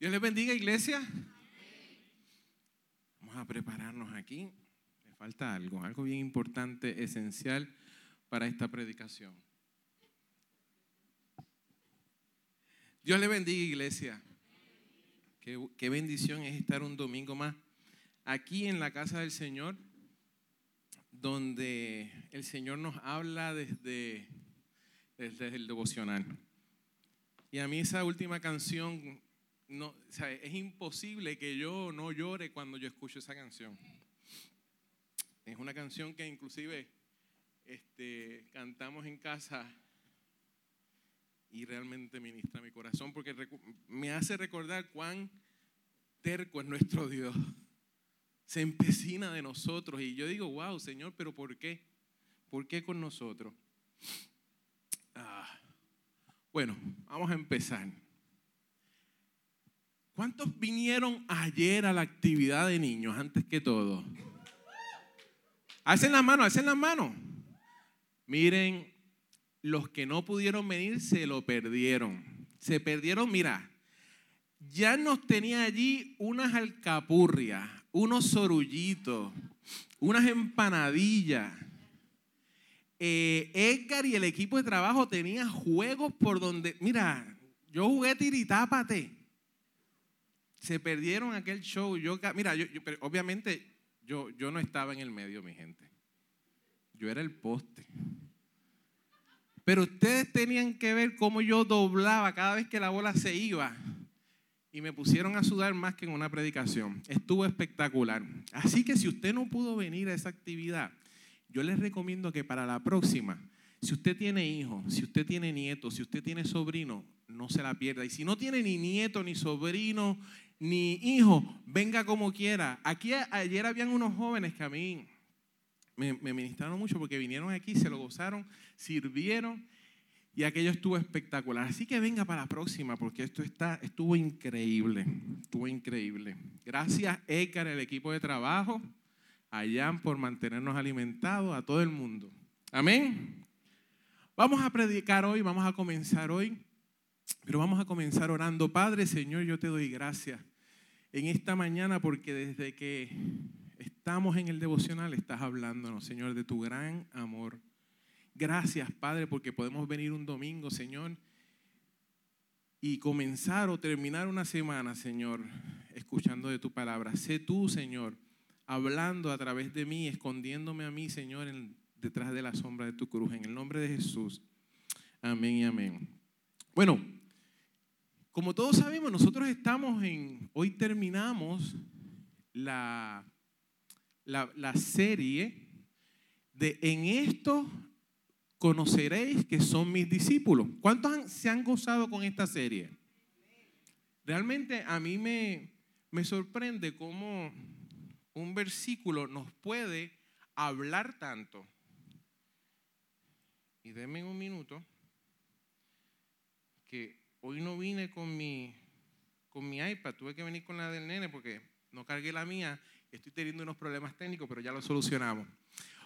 Dios les bendiga, iglesia. Vamos a prepararnos aquí. Me falta algo, algo bien importante, esencial para esta predicación. Dios le bendiga, iglesia. Qué, qué, bendición es estar un domingo más aquí en la casa del Señor, donde el Señor nos habla desde, desde el devocional. Y a mí esa última canción, no, es imposible que yo no llore cuando yo escucho esa canción. Es una canción que inclusive este, cantamos en casa y realmente ministra mi corazón porque me hace recordar cuán terco es nuestro Dios. Se empecina de nosotros y yo digo, wow, Señor, pero ¿por qué? ¿Por qué con nosotros? Ah, bueno, vamos a empezar. ¿Cuántos vinieron ayer a la actividad de niños antes que todo? Hacen la mano, hacen la mano. Miren, los que no pudieron venir se lo perdieron. Se perdieron, mira, ya nos tenía allí unas alcapurrias, unos sorullitos, unas empanadillas. Eh, Edgar y el equipo de trabajo tenían juegos por donde, mira, yo jugué tiritápate. Se perdieron aquel show. Yo, mira, yo, obviamente yo, yo no estaba en el medio, mi gente. Yo era el poste. Pero ustedes tenían que ver cómo yo doblaba cada vez que la bola se iba. Y me pusieron a sudar más que en una predicación. Estuvo espectacular. Así que si usted no pudo venir a esa actividad, yo les recomiendo que para la próxima, si usted tiene hijos, si usted tiene nietos, si usted tiene sobrino, no se la pierda. Y si no tiene ni nieto, ni sobrino, ni hijo, venga como quiera. Aquí ayer habían unos jóvenes que a mí me, ministraron mucho porque vinieron aquí, se lo gozaron, sirvieron y aquello estuvo espectacular. Así que venga para la próxima porque esto está, estuvo increíble, estuvo increíble. Gracias, Écar, el equipo de trabajo, a Jan por mantenernos alimentados, a todo el mundo. Amén. Vamos a predicar hoy, vamos a comenzar hoy, pero vamos a comenzar orando. Padre, Señor, yo te doy gracias en esta mañana porque desde que estamos en el devocional, estás hablándonos, Señor, de tu gran amor. Gracias, Padre, porque podemos venir un domingo, Señor, y comenzar o terminar una semana, Señor, escuchando de tu palabra. Sé tú, Señor, hablando a través de mí, escondiéndome a mí, Señor, detrás de la sombra de tu cruz. En el nombre de Jesús. Amén y amén. Bueno, como todos sabemos, nosotros estamos en, hoy terminamos la la, serie de En esto conoceréis que son mis discípulos. ¿Cuántos se han gozado con esta serie? Realmente a mí me, me sorprende cómo un versículo nos puede hablar tanto. Y denme un minuto, que hoy no vine con mi, con mi iPad, tuve que venir con la del nene porque no cargué la mía Estoy teniendo unos problemas técnicos, pero ya los solucionamos.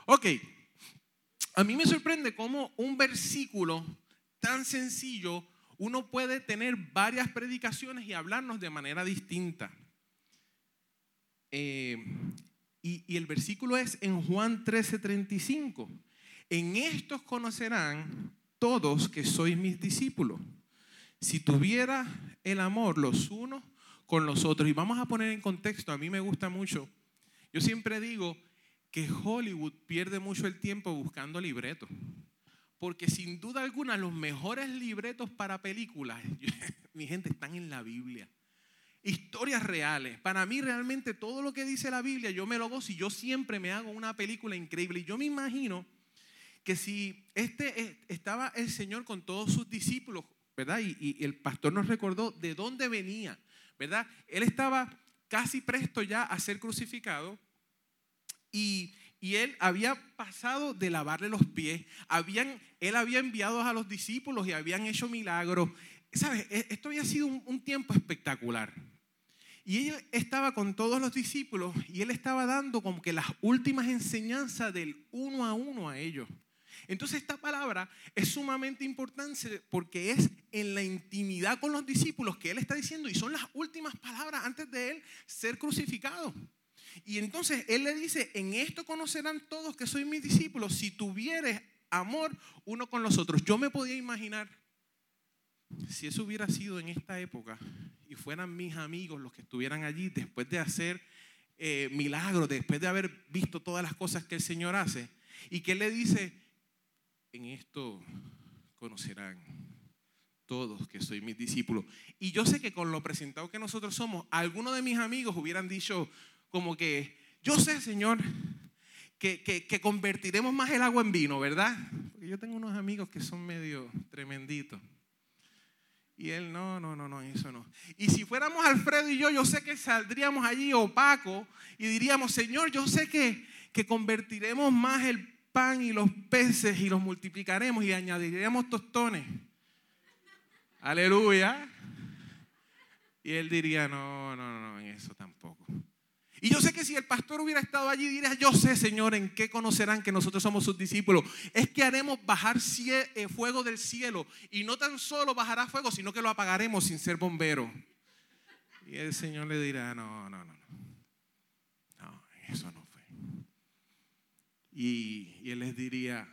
Ok, a mí me sorprende cómo un versículo tan sencillo, uno puede tener varias predicaciones y hablarnos de manera distinta. Eh, y, y, el versículo es en Juan 13:35. En estos conocerán todos que sois mis discípulos. Si tuviera el amor los unos con los otros. Y vamos a poner en contexto, a mí me gusta mucho yo siempre digo que Hollywood pierde mucho el tiempo buscando libretos. Porque sin duda alguna los mejores libretos para películas, mi gente, están en la Biblia. Historias reales. Para mí realmente todo lo que dice la Biblia yo me lo gozo y yo siempre me hago una película increíble. Y yo me imagino que si este estaba el Señor con todos sus discípulos, ¿verdad? Y, y el pastor nos recordó de dónde venía, ¿verdad? Él estaba casi presto ya a ser crucificado y, él había pasado de lavarle los pies, habían, él había enviado a los discípulos y habían hecho milagros. ¿Sabes? E, esto había sido un, un tiempo espectacular. Y él estaba con todos los discípulos y él estaba dando como que las últimas enseñanzas del uno a uno a ellos. Entonces esta palabra es sumamente importante porque es en la intimidad con los discípulos que Él está diciendo y son las últimas palabras antes de Él ser crucificado. Y entonces Él le dice, en esto conocerán todos que soy mis discípulos si tuvieres amor uno con los otros. Yo me podía imaginar si eso hubiera sido en esta época y fueran mis amigos los que estuvieran allí después de hacer eh, milagros, después de haber visto todas las cosas que el Señor hace, y que Él le dice, en esto conocerán todos que soy mis discípulos. Y yo sé que con lo presentado que nosotros somos, algunos de mis amigos hubieran dicho como que, yo sé, Señor, que, que, convertiremos más el agua en vino, ¿verdad? Porque yo tengo unos amigos que son medio tremenditos. Y él, no, no, no, no, eso no. Y si fuéramos Alfredo y yo, yo sé que saldríamos allí opaco y diríamos, Señor, yo sé que, que convertiremos más el pan y los peces y los multiplicaremos y añadiremos tostones. Aleluya. Y él diría, no, no, no, en eso tampoco. Y yo sé que si el pastor hubiera estado allí, diría, yo sé, Señor, en qué conocerán que nosotros somos sus discípulos. Es que haremos bajar eh, fuego del cielo. Y no tan solo bajará fuego, sino que lo apagaremos sin ser bombero. Y el Señor le dirá, no, no, no, no. No, eso no. Y, Él les diría,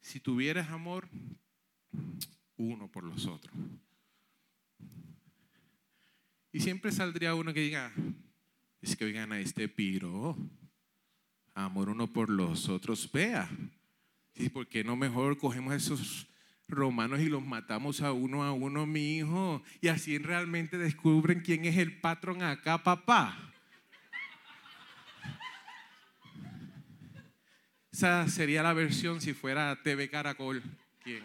si tuvieras amor, uno por los otros. Y siempre saldría uno que diga, es que oigan a este piro, amor uno por los otros, vea. ¿Y por qué no mejor cogemos esos romanos y los matamos a uno a uno, mi hijo? Y así realmente descubren quién es el patrón acá, papá. Esa sería la versión si fuera TV Caracol. ¿Quién?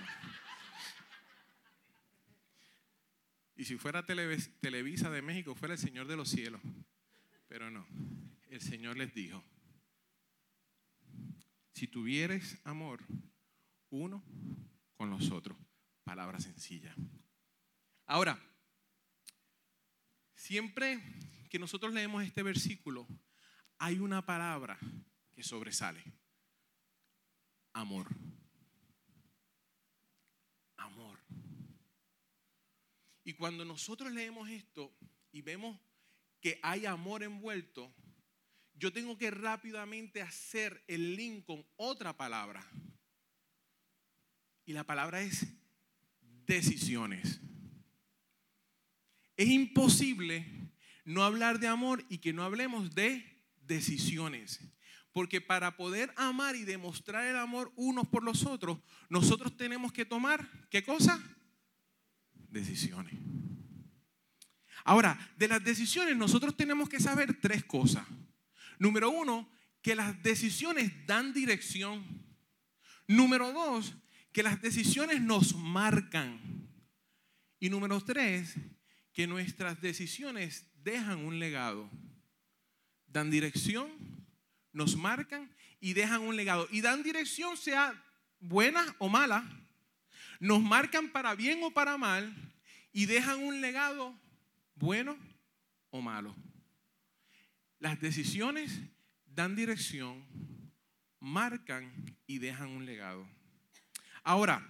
Y si fuera Televisa de México, fuera el Señor de los cielos. Pero no, el Señor les dijo, si tuvieres amor uno con los otros, palabra sencilla. Ahora, siempre que nosotros leemos este versículo, hay una palabra que sobresale. Amor. Y cuando nosotros leemos esto y vemos que hay amor envuelto, yo tengo que rápidamente hacer el link con otra palabra. Y la palabra es decisiones. Es imposible no hablar de amor y que no hablemos de decisiones. Porque para poder amar y demostrar el amor unos por los otros, nosotros tenemos que tomar, ¿qué cosa? decisiones. Ahora, de las decisiones nosotros tenemos que saber tres cosas. Número uno, que las decisiones dan dirección. Número dos, que las decisiones nos marcan. Y número tres, que nuestras decisiones dejan un legado. Dan dirección, nos marcan y dejan un legado. Y dan dirección sea buena o mala nos marcan para bien o para mal y dejan un legado bueno o malo. Las decisiones dan dirección, marcan y dejan un legado. Ahora,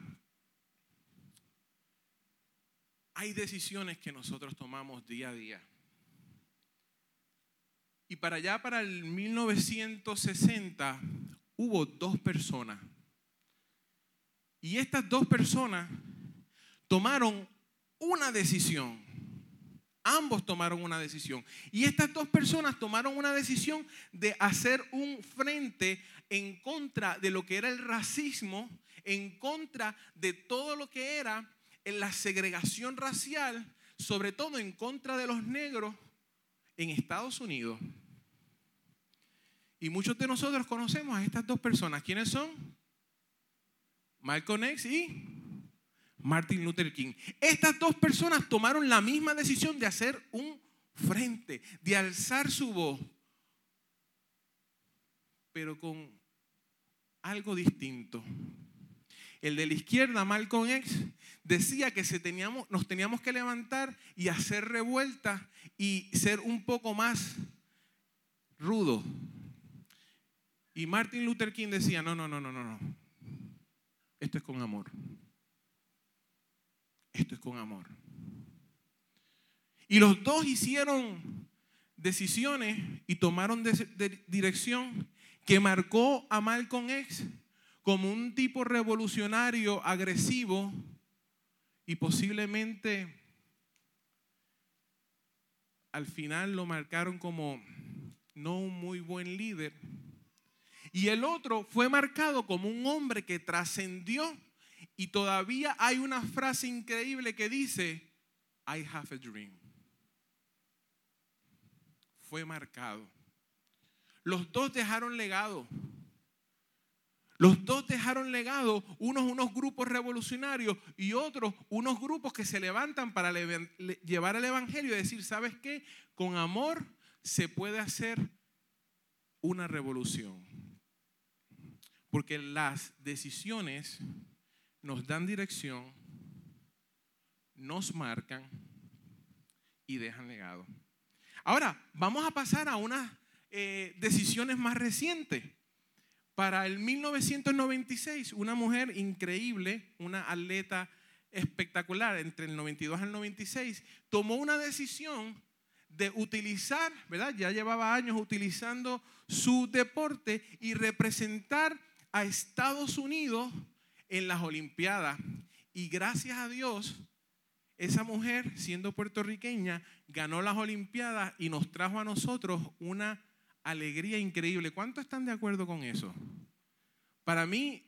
hay decisiones que nosotros tomamos día a día. Y para allá, para el 1960, hubo dos personas y estas dos personas tomaron una decisión. Ambos tomaron una decisión. Y estas dos personas tomaron una decisión de hacer un frente en contra de lo que era el racismo, en contra de todo lo que era la segregación racial, sobre todo en contra de los negros en Estados Unidos. Y muchos de nosotros conocemos a estas dos personas. ¿Quiénes son? Malcolm X y Martin Luther King. Estas dos personas tomaron la misma decisión de hacer un frente, de alzar su voz, pero con algo distinto. El de la izquierda, Malcolm X, decía que se teníamos, nos teníamos que levantar y hacer revuelta y ser un poco más rudo. Y Martin Luther King decía, no, no, no, no, no, no. Esto es con amor. Esto es con amor. Y los dos hicieron decisiones y tomaron dirección que marcó a Malcolm X como un tipo revolucionario, agresivo y posiblemente al final lo marcaron como no un muy buen líder. Y el otro fue marcado como un hombre que trascendió y todavía hay una frase increíble que dice, I have a dream. Fue marcado. Los dos dejaron legado. Los dos dejaron legado, unos unos grupos revolucionarios y otros unos grupos que se levantan para llevar el Evangelio y decir, ¿sabes qué? Con amor se puede hacer una revolución. Porque las decisiones nos dan dirección, nos marcan y dejan legado. Ahora, vamos a pasar a unas eh, decisiones más recientes. Para el 1996, una mujer increíble, una atleta espectacular, entre el 92 al 96, tomó una decisión de utilizar, ¿verdad? Ya llevaba años utilizando su deporte y representar a Estados Unidos en las Olimpiadas. Y gracias a Dios, esa mujer, siendo puertorriqueña, ganó las Olimpiadas y nos trajo a nosotros una alegría increíble. ¿Cuántos están de acuerdo con eso? Para mí,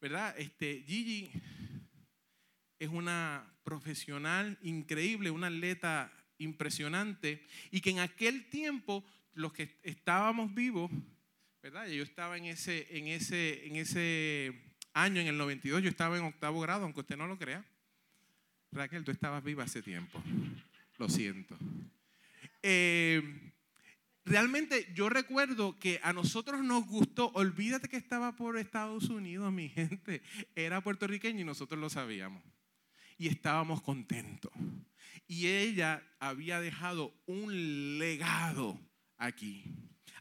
¿verdad? Este, Gigi es una profesional increíble, una atleta impresionante y que en aquel tiempo los que estábamos vivos, ¿verdad? Yo estaba en ese, en ese, en ese año, en el 92, yo estaba en octavo grado, aunque usted no lo crea. Raquel, tú estabas viva hace tiempo. Lo siento. Eh, realmente yo recuerdo que a nosotros nos gustó, olvídate que estaba por Estados Unidos, mi gente, era puertorriqueño y nosotros lo sabíamos. Y estábamos contentos. Y ella había dejado un legado aquí.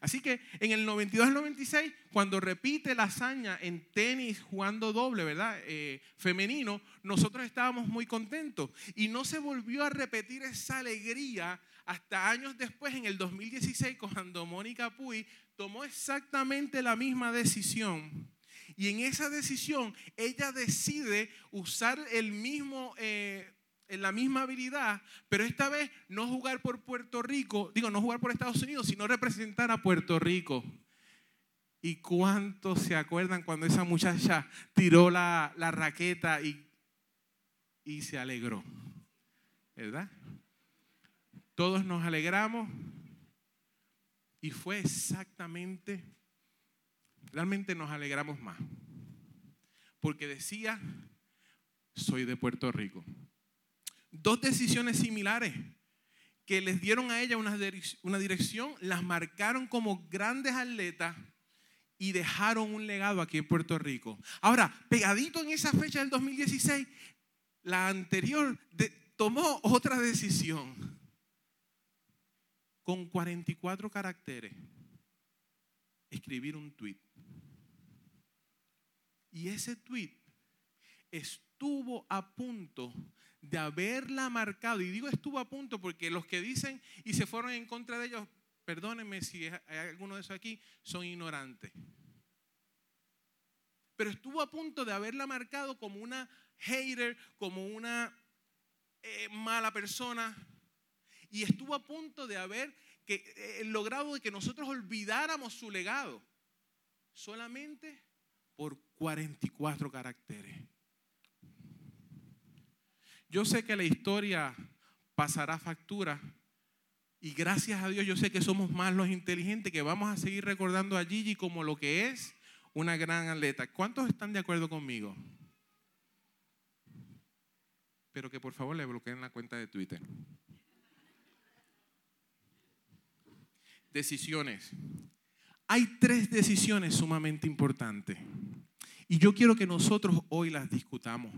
Así que en el 92 al 96, cuando repite la hazaña en tenis jugando doble, ¿verdad? Eh, femenino, nosotros estábamos muy contentos. Y no se volvió a repetir esa alegría hasta años después, en el 2016, cuando Mónica Puy tomó exactamente la misma decisión. Y en esa decisión, ella decide usar el mismo... Eh, la misma habilidad, pero esta vez no jugar por Puerto Rico, digo, no jugar por Estados Unidos, sino representar a Puerto Rico. ¿Y cuántos se acuerdan cuando esa muchacha tiró la, la raqueta y, y se alegró? ¿Verdad? Todos nos alegramos y fue exactamente, realmente nos alegramos más, porque decía, soy de Puerto Rico. Dos decisiones similares que les dieron a ella una, dirección, las marcaron como grandes atletas y dejaron un legado aquí en Puerto Rico. Ahora, pegadito en esa fecha del 2016, la anterior tomó otra decisión con 44 caracteres, escribir un tweet. Y ese tweet estuvo a punto de haberla marcado. Y digo estuvo a punto porque los que dicen y se fueron en contra de ellos, perdónenme si hay alguno de esos aquí, son ignorantes. Pero estuvo a punto de haberla marcado como una hater, como una eh, mala persona. Y estuvo a punto de haber que, eh, logrado que nosotros olvidáramos su legado. Solamente por 44 caracteres. Yo sé que la historia pasará factura y gracias a Dios yo sé que somos más los inteligentes que vamos a seguir recordando a Gigi como lo que es una gran atleta. ¿Cuántos están de acuerdo conmigo? Pero que por favor le bloqueen la cuenta de Twitter. Decisiones. Hay tres decisiones sumamente importantes. Y yo quiero que nosotros hoy las discutamos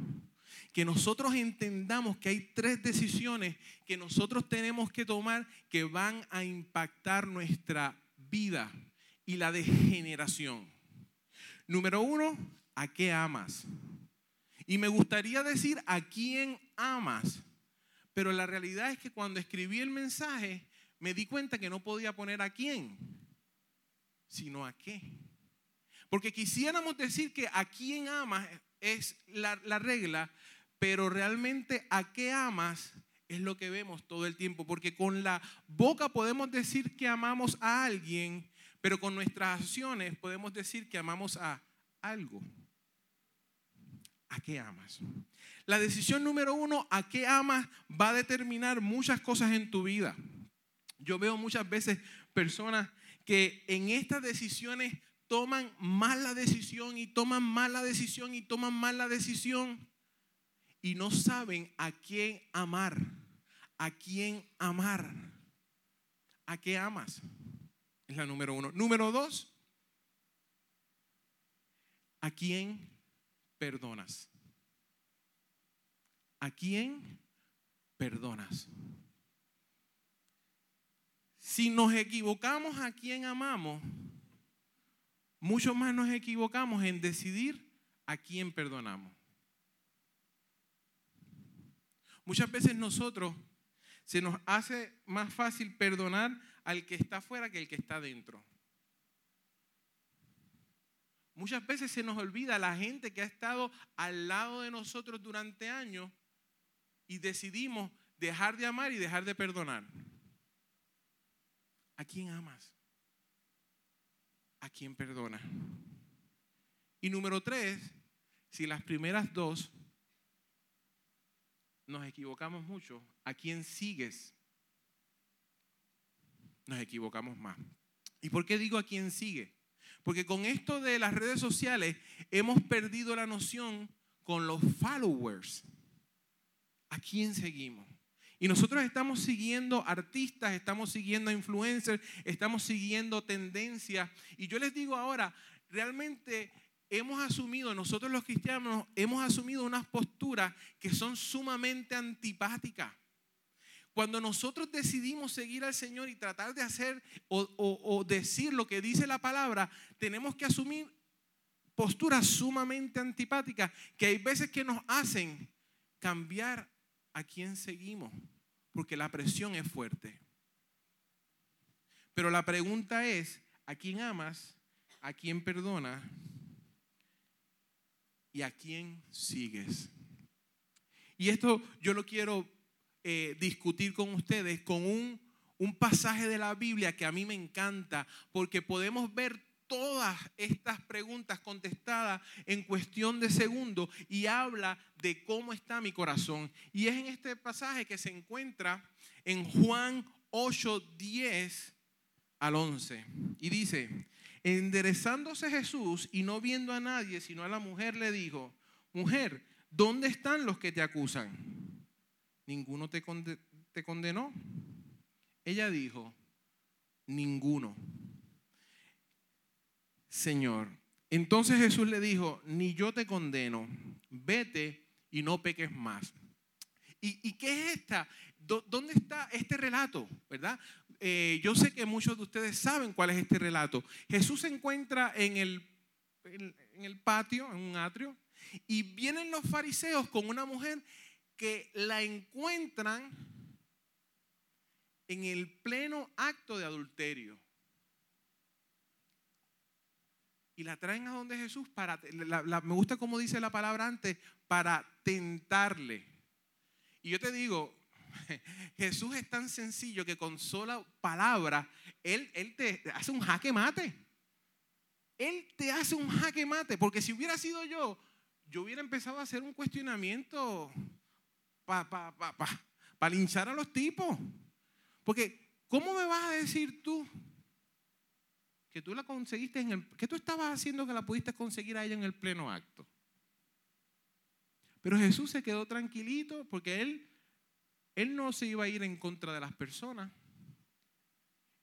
que nosotros entendamos que hay tres decisiones que nosotros tenemos que tomar que van a impactar nuestra vida y la degeneración. Número uno, ¿a qué amas? Y me gustaría decir a quién amas, pero la realidad es que cuando escribí el mensaje me di cuenta que no podía poner a quién, sino a qué. Porque quisiéramos decir que a quién amas es la, la regla, pero realmente a qué amas es lo que vemos todo el tiempo. Porque con la boca podemos decir que amamos a alguien, pero con nuestras acciones podemos decir que amamos a algo. ¿A qué amas? La decisión número uno, ¿a qué amas? va a determinar muchas cosas en tu vida. Yo veo muchas veces personas que en estas decisiones toman mala decisión y toman mala decisión y toman mala decisión y no saben a quién amar. ¿A quién amar? ¿A qué amas? Es la número uno. Número dos, ¿a quién perdonas? ¿A quién perdonas? Si nos equivocamos a quién amamos, mucho más nos equivocamos en decidir a quién perdonamos. Muchas veces nosotros se nos hace más fácil perdonar al que está afuera que el que está dentro. Muchas veces se nos olvida la gente que ha estado al lado de nosotros durante años y decidimos dejar de amar y dejar de perdonar. ¿A quién amas? ¿A quién perdona? Y número tres, si las primeras dos nos equivocamos mucho, ¿a quién sigues? Nos equivocamos más. ¿Y por qué digo a quién sigue? Porque con esto de las redes sociales hemos perdido la noción con los followers. ¿A quién seguimos? Y nosotros estamos siguiendo artistas, estamos siguiendo influencers, estamos siguiendo tendencias. Y yo les digo ahora, realmente hemos asumido, nosotros los cristianos, hemos asumido unas posturas que son sumamente antipáticas. Cuando nosotros decidimos seguir al Señor y tratar de hacer o, decir lo que dice la palabra, tenemos que asumir posturas sumamente antipáticas que hay veces que nos hacen cambiar a quién seguimos, porque la presión es fuerte. Pero la pregunta es, ¿a quién amas? ¿A quién perdona? Y a quién sigues. Y esto yo lo quiero eh, discutir con ustedes con un, un pasaje de la Biblia que a mí me encanta porque podemos ver todas estas preguntas contestadas en cuestión de segundos y habla de cómo está mi corazón. Y es en este pasaje que se encuentra en Juan 8, 10 al 11. Y dice, Enderezándose Jesús y no viendo a nadie, sino a la mujer, le dijo, mujer, ¿dónde están los que te acusan? ¿Ninguno te, te condenó? Ella dijo, ninguno. Señor. Entonces Jesús le dijo, ni yo te condeno, vete y no peques más. ¿Y, ¿Y, qué es esta? ¿Dónde está este relato? ¿Verdad? Eh, yo sé que muchos de ustedes saben cuál es este relato. Jesús se encuentra en el, patio, en un atrio, y vienen los fariseos con una mujer que la encuentran en el pleno acto de adulterio. Y la traen a donde Jesús para, me gusta como dice la palabra antes, para tentarle. Y yo te digo, Jesús es tan sencillo que con sola palabra, Él, él te hace un jaque mate. Él te hace un jaque mate, porque si hubiera sido yo, yo hubiera empezado a hacer un cuestionamiento para pa, pa, linchar a los tipos. Porque, ¿cómo me vas a decir tú que tú la conseguiste en el... ¿Qué tú estabas haciendo que la pudiste conseguir a ella en el pleno acto? Pero Jesús se quedó tranquilito porque él él no se iba a ir en contra de las personas.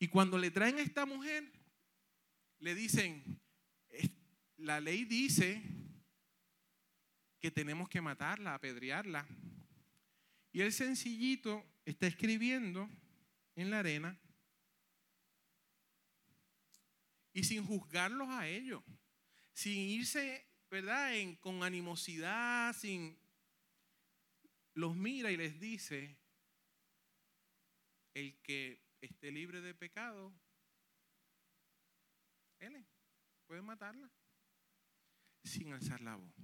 Y cuando le traen a esta mujer, le dicen, la ley dice que tenemos que matarla, apedrearla. Y el sencillito está escribiendo en la arena y sin juzgarlos a ellos, sin irse, ¿verdad?, con animosidad, sin... Los mira y les dice, el que esté libre de pecado, él puede matarla sin alzar la voz.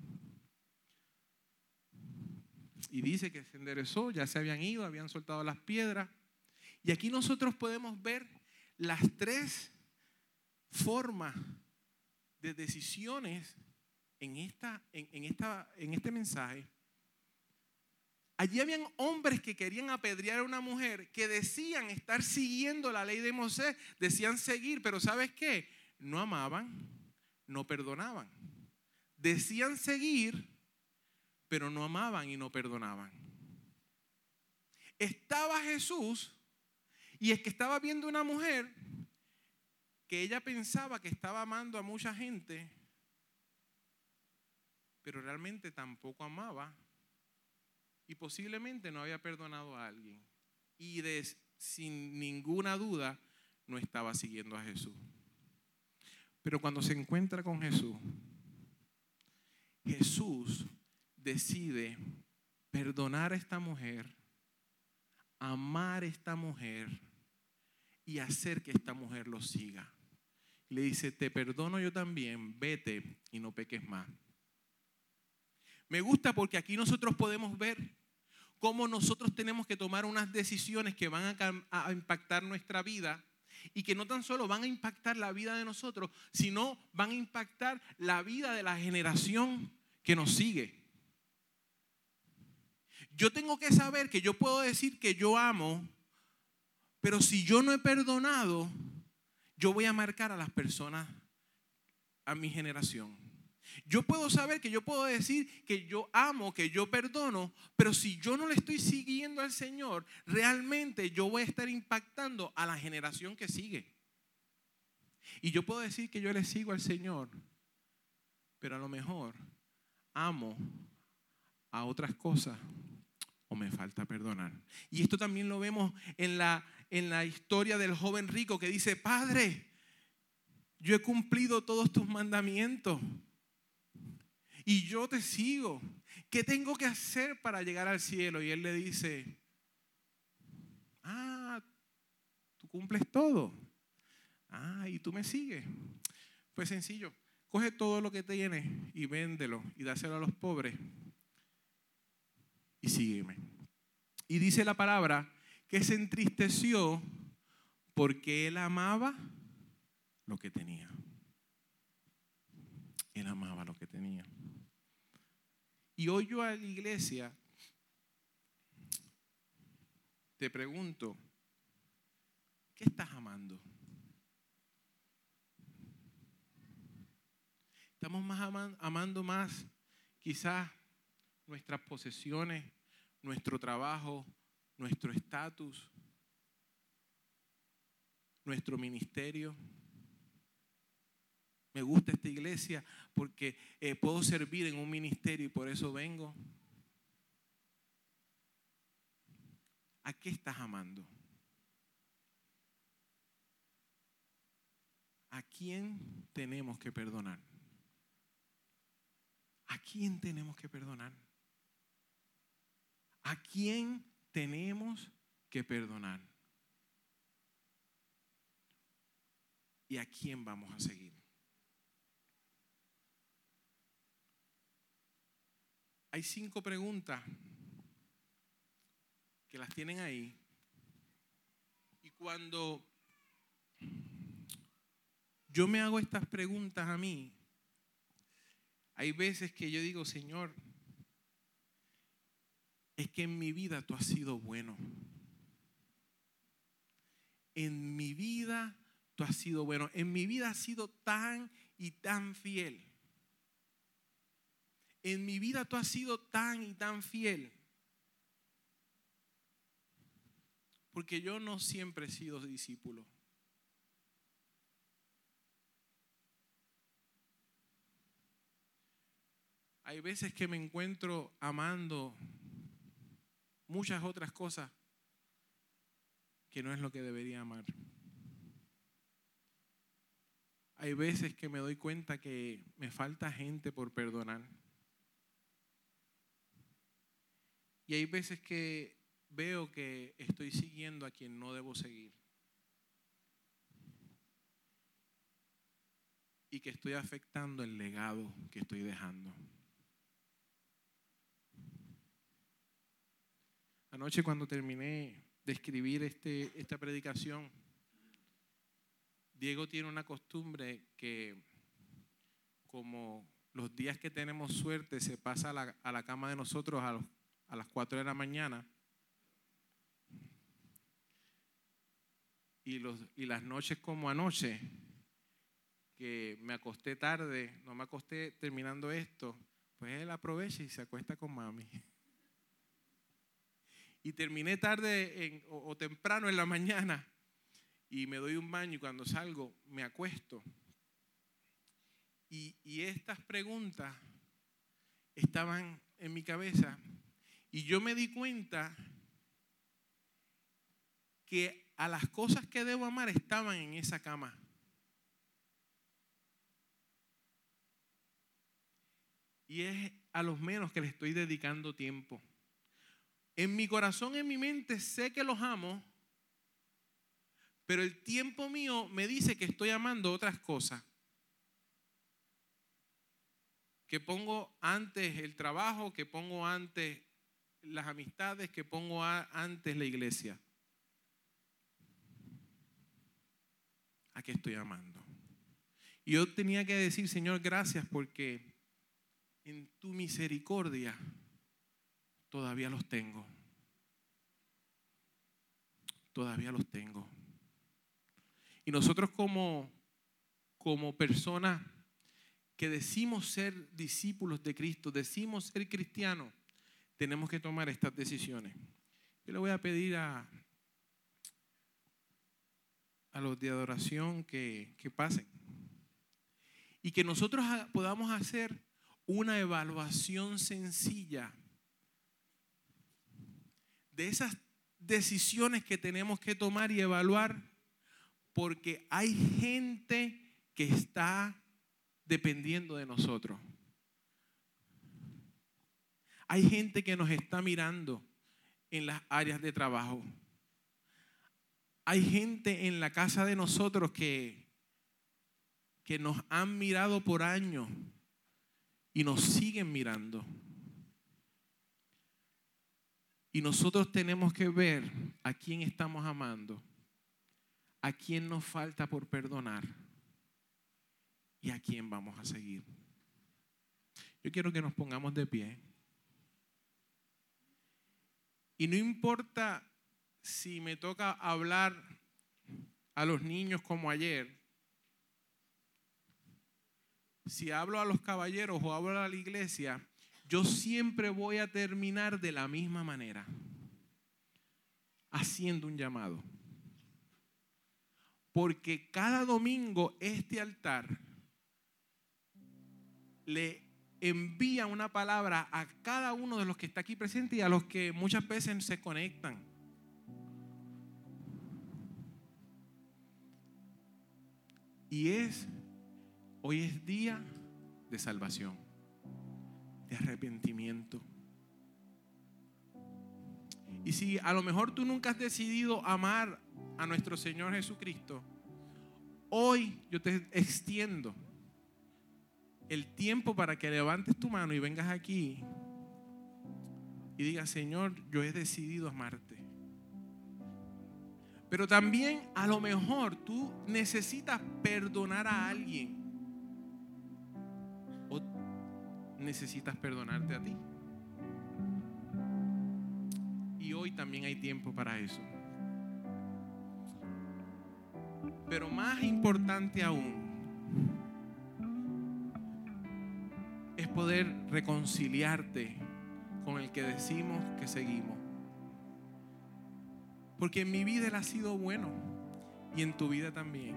Y dice que se enderezó, ya se habían ido, habían soltado las piedras. Y aquí nosotros podemos ver las tres formas de decisiones en, esta, en, esta, en este mensaje. Allí habían hombres que querían apedrear a una mujer, que decían estar siguiendo la ley de Moisés, decían seguir, pero ¿sabes qué? No amaban, no perdonaban. Decían seguir, pero no amaban y no perdonaban. Estaba Jesús y es que estaba viendo una mujer que ella pensaba que estaba amando a mucha gente, pero realmente tampoco amaba y posiblemente no había perdonado a alguien. Y sin ninguna duda no estaba siguiendo a Jesús. Pero cuando se encuentra con Jesús, Jesús decide perdonar a esta mujer, amar a esta mujer y hacer que esta mujer lo siga. Le dice, te perdono yo también, vete y no peques más. Me gusta porque aquí nosotros podemos ver cómo nosotros tenemos que tomar unas decisiones que van a, impactar nuestra vida y que no tan solo van a impactar la vida de nosotros, sino van a impactar la vida de la generación que nos sigue. Yo tengo que saber que yo puedo decir que yo amo, pero si yo no he perdonado, yo voy a marcar a las personas, a mi generación. Yo puedo saber que yo puedo decir que yo amo, que yo perdono, pero si yo no le estoy siguiendo al Señor, realmente yo voy a estar impactando a la generación que sigue. Y yo puedo decir que yo le sigo al Señor, pero a lo mejor amo a otras cosas o me falta perdonar. Y esto también lo vemos en la, en la historia del joven rico que dice, Padre, yo he cumplido todos tus mandamientos y yo te sigo. ¿Qué tengo que hacer para llegar al cielo? Y él le dice, ah, tú cumples todo. Ah, y tú me sigues. Pues sencillo, coge todo lo que tienes y véndelo y dáselo a los pobres y sígueme. Y dice la palabra que se entristeció porque él amaba lo que tenía. Él amaba lo que tenía. Y hoy yo a la iglesia te pregunto, ¿qué estás amando? Estamos más amando más quizás nuestras posesiones, nuestro trabajo, nuestro estatus, nuestro ministerio. Me gusta esta iglesia porque eh, puedo servir en un ministerio y por eso vengo. ¿A qué estás amando? ¿A quién tenemos que perdonar? ¿A quién tenemos que perdonar? ¿A quién tenemos que perdonar? ¿Y a quién vamos a seguir? Hay cinco preguntas que las tienen ahí. Y cuando yo me hago estas preguntas a mí, hay veces que yo digo, Señor, es que en mi vida tú has sido bueno. En mi vida tú has sido bueno. En mi vida has sido tan y tan fiel. En mi vida tú has sido tan y tan fiel. Porque yo no siempre he sido discípulo. Hay veces que me encuentro amando muchas otras cosas que no es lo que debería amar. hay veces que me doy cuenta que me falta gente por perdonar. Y hay veces que veo que estoy siguiendo a quien no debo seguir. Y que estoy afectando el legado que estoy dejando. Anoche cuando terminé de escribir este, esta predicación, Diego tiene una costumbre que como los días que tenemos suerte se pasa a la, cama de nosotros a, a las 4 de la mañana y, los, y las noches como anoche, que me acosté tarde, no me acosté terminando esto, pues él aprovecha y se acuesta con mami y terminé tarde o, temprano en la mañana y me doy un baño y cuando salgo me acuesto. Y, y estas preguntas estaban en mi cabeza y yo me di cuenta que a las cosas que debo amar estaban en esa cama. Y es a los menos que le estoy dedicando tiempo. En mi corazón, en mi mente, sé que los amo, pero el tiempo mío me dice que estoy amando otras cosas. Que pongo antes el trabajo, que pongo antes las amistades, que pongo antes la iglesia. ¿A qué estoy amando? Y yo tenía que decir, Señor, gracias porque en tu misericordia todavía los tengo. Todavía los tengo. Y nosotros como, como personas que decimos ser discípulos de Cristo, decimos ser cristianos, tenemos que tomar estas decisiones. Yo le voy a pedir a, a los de adoración que, que pasen. Y que nosotros podamos hacer una evaluación sencilla de esas decisiones que tenemos que tomar y evaluar porque hay gente que está dependiendo de nosotros. Hay gente que nos está mirando en las áreas de trabajo. Hay gente en la casa de nosotros que, que nos han mirado por años y nos siguen mirando. Y nosotros tenemos que ver a quién estamos amando, a quién nos falta por perdonar y a quién vamos a seguir. Yo quiero que nos pongamos de pie. Y no importa si me toca hablar a los niños como ayer, si hablo a los caballeros o hablo a la iglesia, yo siempre voy a terminar de la misma manera, haciendo un llamado. Porque cada domingo este altar le envía una palabra a cada uno de los que está aquí presente y a los que muchas veces se conectan. Y es, hoy es día de salvación de arrepentimiento. Y si a lo mejor tú nunca has decidido amar a nuestro Señor Jesucristo, hoy yo te extiendo el tiempo para que levantes tu mano y vengas aquí y digas, Señor, yo he decidido amarte. Pero también a lo mejor tú necesitas perdonar a alguien necesitas perdonarte a ti. Y hoy también hay tiempo para eso. Pero más importante aún poder reconciliarte con el que decimos que seguimos. Porque en mi vida él ha sido bueno y en tu vida también.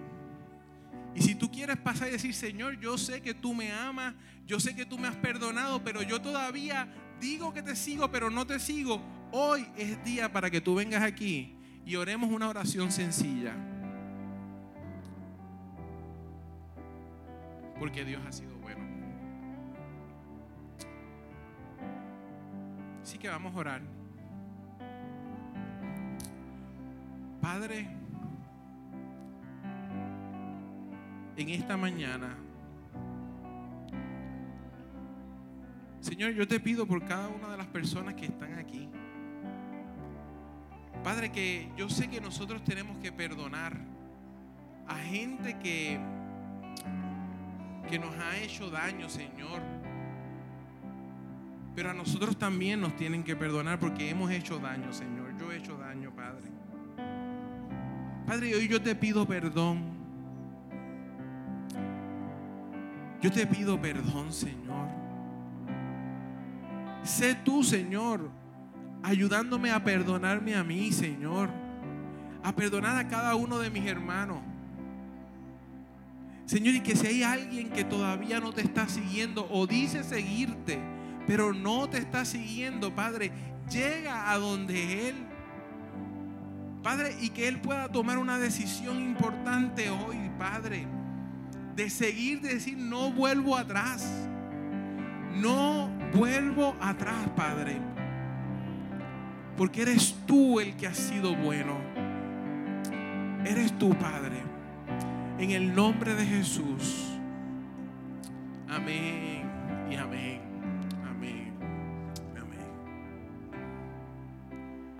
Y si tú quieres pasar y decir, Señor, yo sé que tú me amas, yo sé que tú me has perdonado, pero yo todavía digo que te sigo, pero no te sigo, hoy es día para que tú vengas aquí y oremos una oración sencilla. porque Dios ha sido bueno. Que vamos a orar. Padre, en esta mañana, Señor, yo te pido por cada una de las personas que están aquí. Padre, que yo sé que nosotros tenemos que perdonar a gente que, que nos ha hecho daño, Señor. Pero a nosotros también nos tienen que perdonar porque hemos hecho daño, Señor. Yo he hecho daño, Padre. Padre, hoy yo te pido perdón. Yo te pido perdón, Señor. Sé tú, Señor, ayudándome a perdonarme a mí, Señor. A perdonar a cada uno de mis hermanos. Señor, y que si hay alguien que todavía no te está siguiendo o dice seguirte, pero no te está siguiendo, Padre, llega a donde Él. Padre, y que Él pueda tomar una decisión importante hoy, Padre, de seguir, de decir, no vuelvo atrás. No vuelvo atrás, Padre. Porque eres tú el que has sido bueno. Eres tú, Padre. En el nombre de Jesús. Amén.